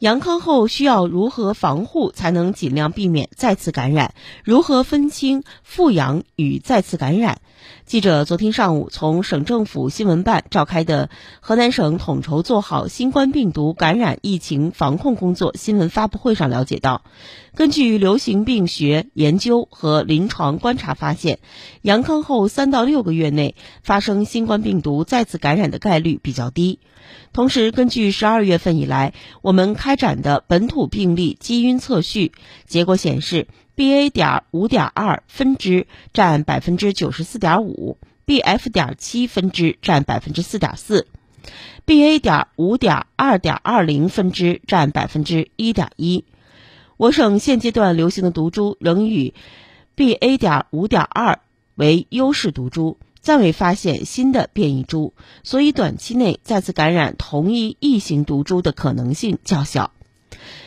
阳康后需要如何防护才能尽量避免再次感染？如何分清复阳与再次感染？记者昨天上午从省政府新闻办召开的河南省统筹做好新冠病毒感染疫情防控工作新闻发布会上了解到，根据流行病学研究和临床观察发现，阳康后三到六个月内发生新冠病毒再次感染的概率比较低。同时，根据十二月份以来我们开展的本土病例基因测序结果显示。BA. 点五点二分支占百分之九十四点五，BF. 点七分支占百分之四点四，BA. 点五点二点二零分支占百分之一点一。我省现阶段流行的毒株仍以 BA. 点五点二为优势毒株，暂未发现新的变异株，所以短期内再次感染同一异型毒株的可能性较小。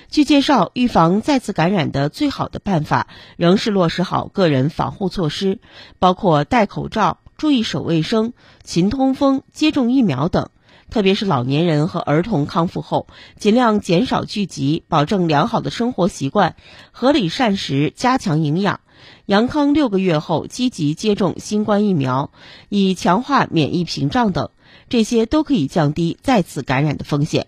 据介绍，预防再次感染的最好的办法仍是落实好个人防护措施，包括戴口罩、注意手卫生、勤通风、接种疫苗等。特别是老年人和儿童康复后，尽量减少聚集，保证良好的生活习惯，合理膳食，加强营养。阳康六个月后，积极接种新冠疫苗，以强化免疫屏障等，这些都可以降低再次感染的风险。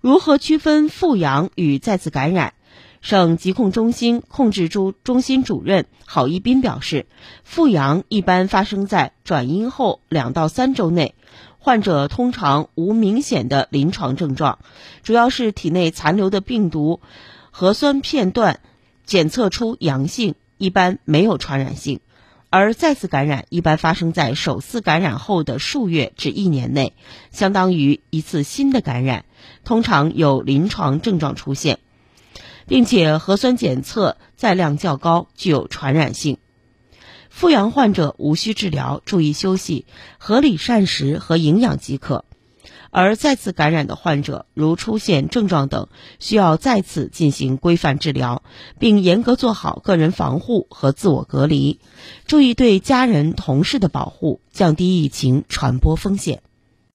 如何区分复阳与再次感染？省疾控中心控制中中心主任郝一斌表示，复阳一般发生在转阴后两到三周内，患者通常无明显的临床症状，主要是体内残留的病毒核酸片段检测出阳性，一般没有传染性。而再次感染一般发生在首次感染后的数月至一年内，相当于一次新的感染，通常有临床症状出现，并且核酸检测载量较高，具有传染性。复阳患者无需治疗，注意休息，合理膳食和营养即可。而再次感染的患者，如出现症状等，需要再次进行规范治疗，并严格做好个人防护和自我隔离，注意对家人、同事的保护，降低疫情传播风险。